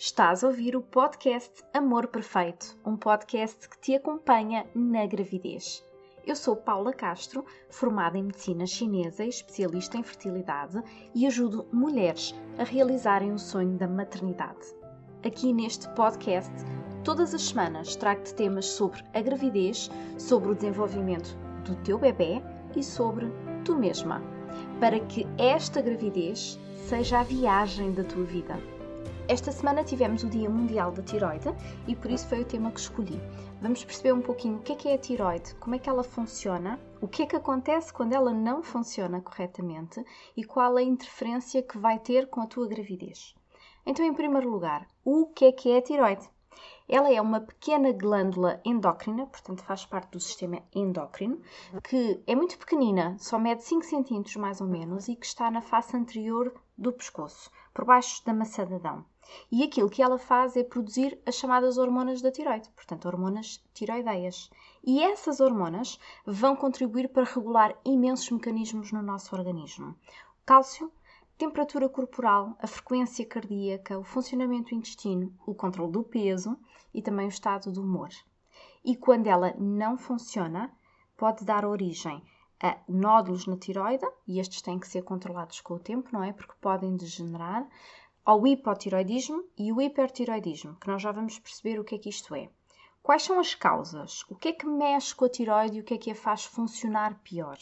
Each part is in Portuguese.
Estás a ouvir o podcast Amor Perfeito, um podcast que te acompanha na gravidez. Eu sou Paula Castro, formada em medicina chinesa e especialista em fertilidade e ajudo mulheres a realizarem o sonho da maternidade. Aqui neste podcast, todas as semanas trago-te temas sobre a gravidez, sobre o desenvolvimento do teu bebê e sobre tu mesma, para que esta gravidez seja a viagem da tua vida. Esta semana tivemos o Dia Mundial da Tiroide e por isso foi o tema que escolhi. Vamos perceber um pouquinho o que é que é a tiroide, como é que ela funciona, o que é que acontece quando ela não funciona corretamente e qual a interferência que vai ter com a tua gravidez. Então, em primeiro lugar, o que é que é a tiroide? Ela é uma pequena glândula endócrina, portanto faz parte do sistema endócrino, que é muito pequenina, só mede 5 cm mais ou menos e que está na face anterior do pescoço, por baixo da maçã de Adão. E aquilo que ela faz é produzir as chamadas hormonas da tiroide, portanto, hormonas tiroideias. E essas hormonas vão contribuir para regular imensos mecanismos no nosso organismo: cálcio, temperatura corporal, a frequência cardíaca, o funcionamento do intestino, o controle do peso e também o estado do humor. E quando ela não funciona, pode dar origem a nódulos na tiroide, e estes têm que ser controlados com o tempo, não é? Porque podem degenerar, ao hipotiroidismo e o hipertiroidismo, que nós já vamos perceber o que é que isto é. Quais são as causas? O que é que mexe com a tiroide e o que é que a faz funcionar pior?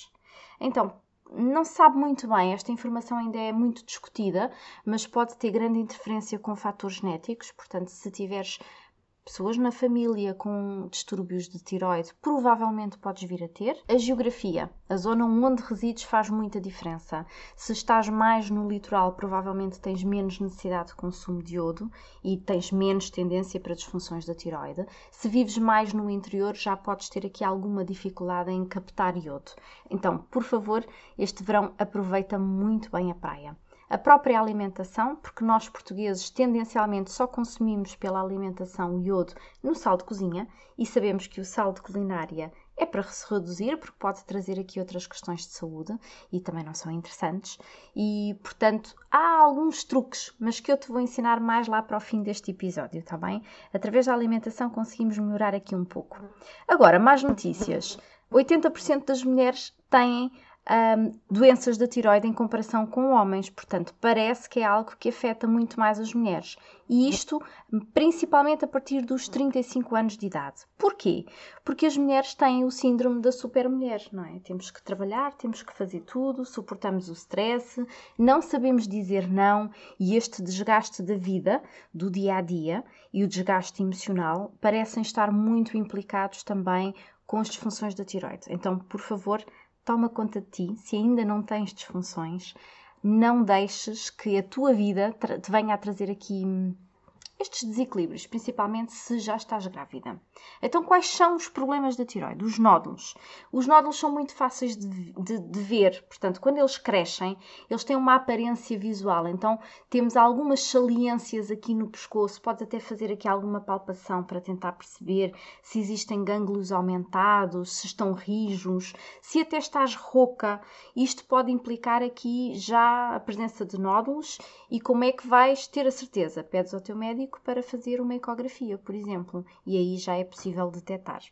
Então, não se sabe muito bem, esta informação ainda é muito discutida, mas pode ter grande interferência com fatores genéticos, portanto, se tiveres pessoas na família com distúrbios de tiroide, provavelmente podes vir a ter. A geografia, a zona onde resides faz muita diferença. Se estás mais no litoral, provavelmente tens menos necessidade de consumo de iodo e tens menos tendência para disfunções da tiroide. Se vives mais no interior, já podes ter aqui alguma dificuldade em captar iodo. Então, por favor, este verão aproveita muito bem a praia a própria alimentação, porque nós portugueses tendencialmente só consumimos pela alimentação iodo no sal de cozinha e sabemos que o sal de culinária é para se reduzir, porque pode trazer aqui outras questões de saúde e também não são interessantes. E, portanto, há alguns truques, mas que eu te vou ensinar mais lá para o fim deste episódio, está bem? Através da alimentação conseguimos melhorar aqui um pouco. Agora, mais notícias. 80% das mulheres têm um, doenças da tiroide em comparação com homens, portanto, parece que é algo que afeta muito mais as mulheres. E isto principalmente a partir dos 35 anos de idade. Porquê? Porque as mulheres têm o síndrome da supermulher, não é? Temos que trabalhar, temos que fazer tudo, suportamos o stress, não sabemos dizer não e este desgaste da vida, do dia a dia e o desgaste emocional parecem estar muito implicados também com as disfunções da tiroide. Então, por favor, toma conta de ti, se ainda não tens disfunções, não deixes que a tua vida te venha a trazer aqui hum, estes desequilíbrios, principalmente se já estás grávida. Então, quais são os problemas da tiroide? Os nódulos. Os nódulos são muito fáceis de, de, de, ver, portanto, quando eles crescem, eles têm uma aparência visual. Então, temos algumas saliências aqui no pescoço, podes até fazer aqui alguma palpação para tentar perceber se existem gânglios aumentados, se estão rijos, se até estás rouca. Isto pode implicar aqui já a presença de nódulos e como é que vais ter a certeza? Pedes ao teu médico para fazer uma ecografia, por exemplo, e aí já é possível detectar.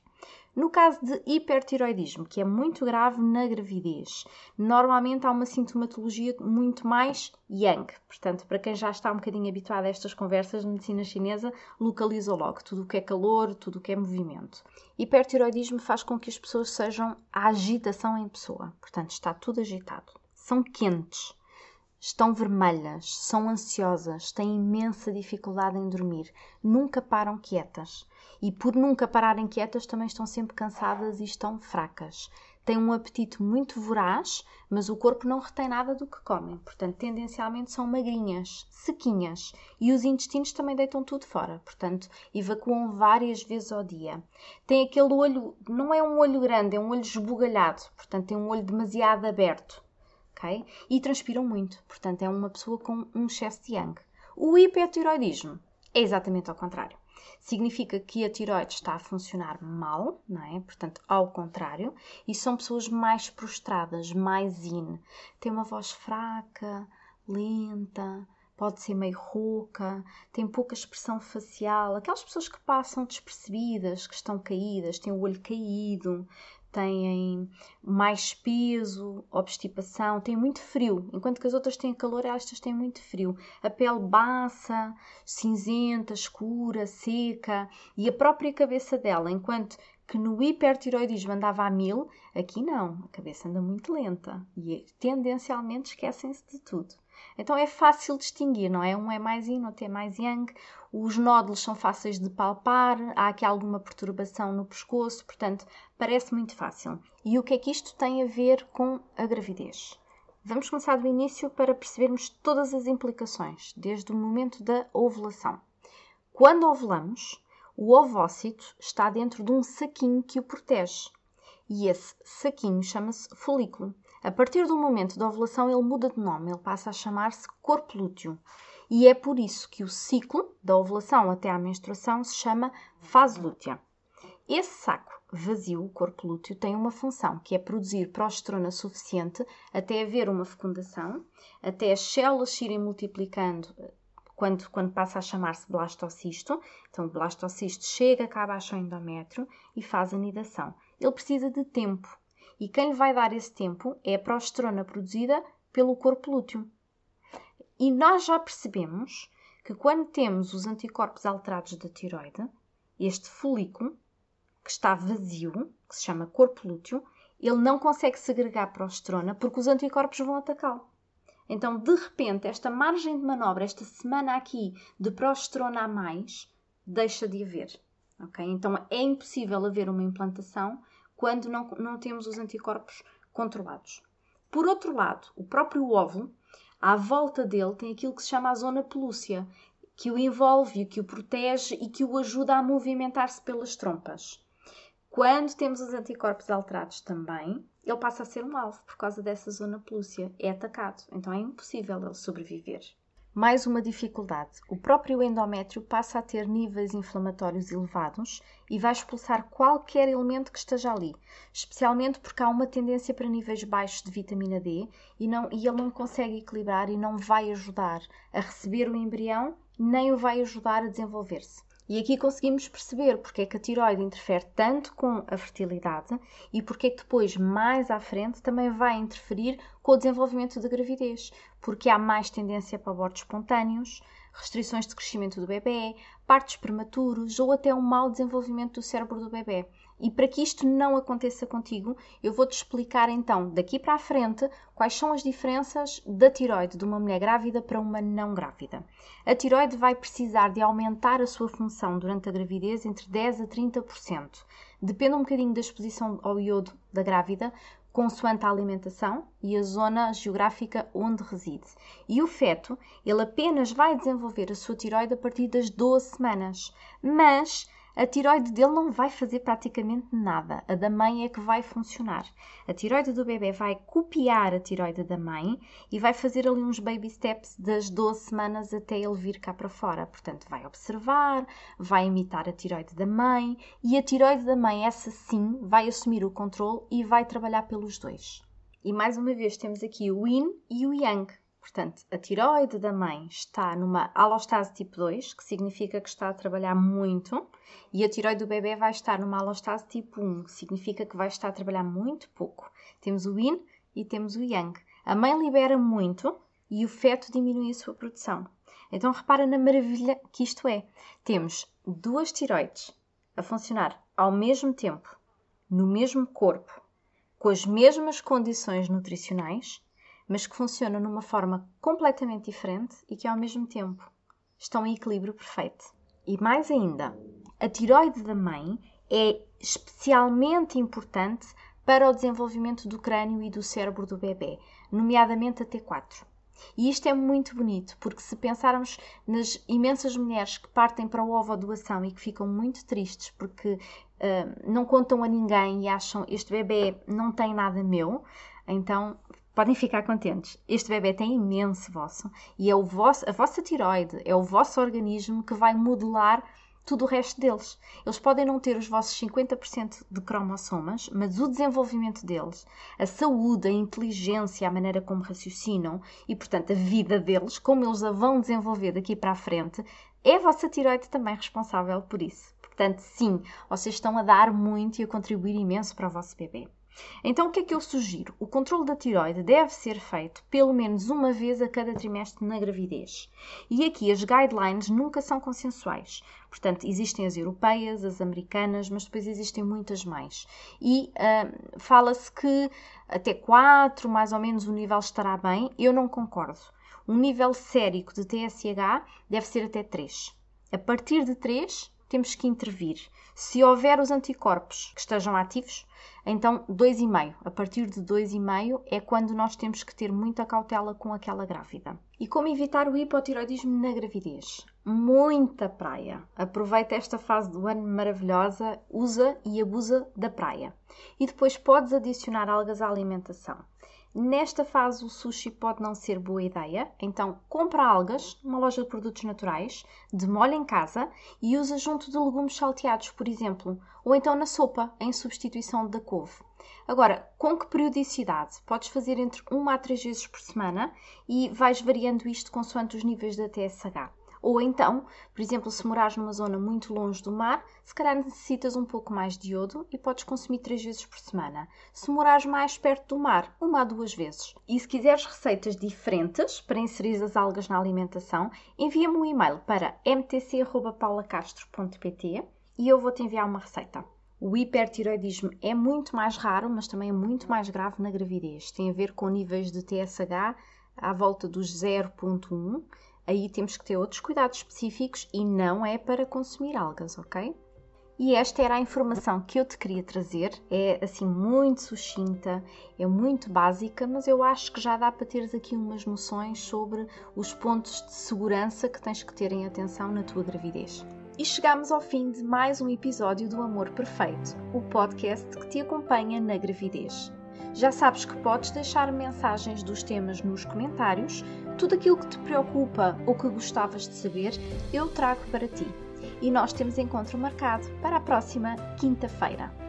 No caso de hipertiroidismo, que é muito grave na gravidez, normalmente há uma sintomatologia muito mais yang. Portanto, para quem já está um bocadinho habituado a estas conversas de medicina chinesa, localiza logo tudo o que é calor, tudo o que é movimento. Hipertiroidismo faz com que as pessoas sejam a agitação em pessoa. Portanto, está tudo agitado. São quentes Estão vermelhas, são ansiosas, têm imensa dificuldade em dormir, nunca param quietas. E por nunca pararem quietas, também estão sempre cansadas e estão fracas. Têm um apetite muito voraz, mas o corpo não retém nada do que comem. Portanto, tendencialmente são magrinhas, sequinhas. E os intestinos também deitam tudo fora. Portanto, evacuam várias vezes ao dia. Tem aquele olho, não é um olho grande, é um olho esbugalhado. Portanto, tem um olho demasiado aberto E transpiram muito, portanto é uma pessoa com um excesso de yang. O hipertiroidismo é exatamente ao contrário. Significa que a tiroide está a funcionar mal, não é? Portanto, ao contrário, e são pessoas mais prostradas, mais in. Têm uma voz fraca, lenta, pode ser meio rouca, tem pouca expressão facial, aquelas pessoas que passam despercebidas, que estão caídas, têm o olho caído, têm mais peso, obstipação, têm muito frio, enquanto que as outras têm calor, estas têm muito frio. A pele baça, cinzenta, escura, seca e a própria cabeça dela, enquanto que no hipertiroidismo andava a mil, aqui não, a cabeça anda muito lenta e tendencialmente esquecem-se de tudo. Então é fácil distinguir, não é? Um é mais yin, outro é mais yang. Os nódulos são fáceis de palpar, há aqui alguma perturbação no pescoço, portanto, parece muito fácil. E o que é que isto tem a ver com a gravidez? Vamos começar do início para percebermos todas as implicações, desde o momento da ovulação. Quando ovulamos, o ovócito está dentro de um saquinho que o protege. E esse saquinho chama-se folículo. A partir do momento da ovulação, ele muda de nome, ele passa a chamar-se corpo lúteo. E é por isso que o ciclo da ovulação até à menstruação se chama fase lútea. Esse saco vazio, o corpo lúteo, tem uma função que é produzir progesterona suficiente até haver uma fecundação, até as células se irem multiplicando quando, quando passa a chamar-se blastocisto. Então, o blastocisto chega abaixo ao endométrio e faz a nidação. Ele precisa de tempo. E quem lhe vai dar esse tempo é a progesterona produzida pelo corpo lúteo. E nós já percebemos que quando temos os anticorpos alterados da tiroide, este folículo, que está vazio, que se chama corpo lúteo, ele não consegue segregar progesterona porque os anticorpos vão atacá-lo. Então, de repente, esta margem de manobra, esta semana aqui de progesterona a mais, deixa de haver. Okay? Então, é impossível haver uma implantação quando não, não temos os anticorpos controlados. Por outro lado, o próprio óvulo, à volta dele, tem aquilo que se chama a zona pelúcia, que o envolve, que o protege e que o ajuda a movimentar-se pelas trompas. Quando temos os anticorpos alterados também, ele passa a ser um alvo por causa dessa zona pelúcia. É atacado, então é impossível ele sobreviver. Mais uma dificuldade: o próprio endométrio passa a ter níveis inflamatórios elevados e vai expulsar qualquer elemento que esteja ali, especialmente porque há uma tendência para níveis baixos de vitamina D e, não, e ele não consegue equilibrar e não vai ajudar a receber o embrião, nem o vai ajudar a desenvolver-se. E aqui conseguimos perceber porque é que a tiroide interfere tanto com a fertilidade e porque é que depois, mais à frente, também vai interferir com o desenvolvimento da gravidez, porque há mais tendência para abortos espontâneos, restrições de crescimento do bebê, partos prematuros ou até um mau desenvolvimento do cérebro do bebê. E para que isto não aconteça contigo, eu vou-te explicar então, daqui para a frente, quais são as diferenças da tiroide de uma mulher grávida para uma não grávida. A tiroide vai precisar de aumentar a sua função durante a gravidez entre 10 a 30%. Depende um bocadinho da exposição ao iodo da grávida, consoante a alimentação e a zona geográfica onde reside. E o feto, ele apenas vai desenvolver a sua tiroide a partir das 12 semanas, mas a tiroide dele não vai fazer praticamente nada. A da mãe é que vai funcionar. A tiroide do bebê vai copiar a tiroide da mãe e vai fazer ali uns baby steps das 12 semanas até ele vir cá para fora. Portanto, vai observar, vai imitar a tiroide da mãe e a tiroide da mãe, essa sim, vai assumir o controle e vai trabalhar pelos dois. E mais uma vez temos aqui o yin e o yang. Portanto, a tiroide da mãe está numa alostase tipo 2, que significa que está a trabalhar muito, e a tiroide do bebê vai estar numa alostase tipo 1, que significa que vai estar a trabalhar muito pouco. Temos o yin e temos o yang. A mãe libera muito e o feto diminui a sua produção. Então repara na maravilha que isto é. Temos duas tiroides a funcionar ao mesmo tempo, no mesmo corpo, com as mesmas condições nutricionais mas que funcionam numa forma completamente diferente e que ao mesmo tempo estão em equilíbrio perfeito. E mais ainda, a tiroide da mãe é especialmente importante para o desenvolvimento do crânio e do cérebro do bebê, nomeadamente a T4. E isto é muito bonito, porque se pensarmos nas imensas mulheres que partem para a doação e que ficam muito tristes porque uh, não contam a ninguém e acham este bebê não tem nada meu, então podem ficar contentes. Este bebê tem imenso vosso e é o vosso, a vossa tiroide, é o vosso organismo que vai modelar tudo o resto deles. Eles podem não ter os vossos 50% de cromossomas, mas o desenvolvimento deles, a saúde, a inteligência, a maneira como raciocinam e, portanto, a vida deles, como eles a vão desenvolver daqui para a frente, é a vossa tiroide também responsável por isso. Portanto, sim, vocês estão a dar muito e a contribuir imenso para o vosso bebê. Então, o que é que eu sugiro? O controle da tiroide deve ser feito pelo menos uma vez a cada trimestre na gravidez. E aqui as guidelines nunca são consensuais. Portanto, existem as europeias, as americanas, mas depois existem muitas mais. E uh, fala-se que até 4, mais ou menos, o nível estará bem. Eu não concordo. Um nível sérico de TSH deve ser até 3. A partir de 3, temos que intervir. Se houver os anticorpos que estejam ativos, então 2,5. A partir de 2,5 é quando nós temos que ter muita cautela com aquela grávida. E como evitar o hipotiroidismo na gravidez? Muita praia. Aproveita esta fase do ano maravilhosa, usa e abusa da praia. E depois podes adicionar algas à alimentação. Nesta fase, o sushi pode não ser boa ideia, então compra algas numa loja de produtos naturais, demolha em casa e usa junto de legumes salteados, por exemplo, ou então na sopa, em substituição da couve. Agora, com que periodicidade? Podes fazer entre 1 a 3 vezes por semana e vais variando isto consoante os níveis da TSH. Ou então, por exemplo, se morares numa zona muito longe do mar, se calhar necessitas um pouco mais de iodo e podes consumir três vezes por semana. Se morares mais perto do mar, uma a duas vezes. E se quiseres receitas diferentes para inserir as algas na alimentação, envia-me um e-mail para mtc.paulacastro.pt e eu vou-te enviar uma receita. O hipertiroidismo é muito mais raro, mas também é muito mais grave na gravidez. Tem a ver com níveis de TSH à volta dos 0.1 aí temos que ter outros cuidados específicos e não é para consumir algas, ok? E esta era a informação que eu te queria trazer. É assim muito sucinta, é muito básica, mas eu acho que já dá para teres aqui umas noções sobre os pontos de segurança que tens que ter em atenção na tua gravidez. E chegamos ao fim de mais um episódio do Amor Perfeito, o podcast que te acompanha na gravidez. Já sabes que podes deixar mensagens dos temas nos comentários. Tudo aquilo que te preocupa ou que gostavas de saber, eu trago para ti. E nós temos encontro marcado para a próxima quinta-feira.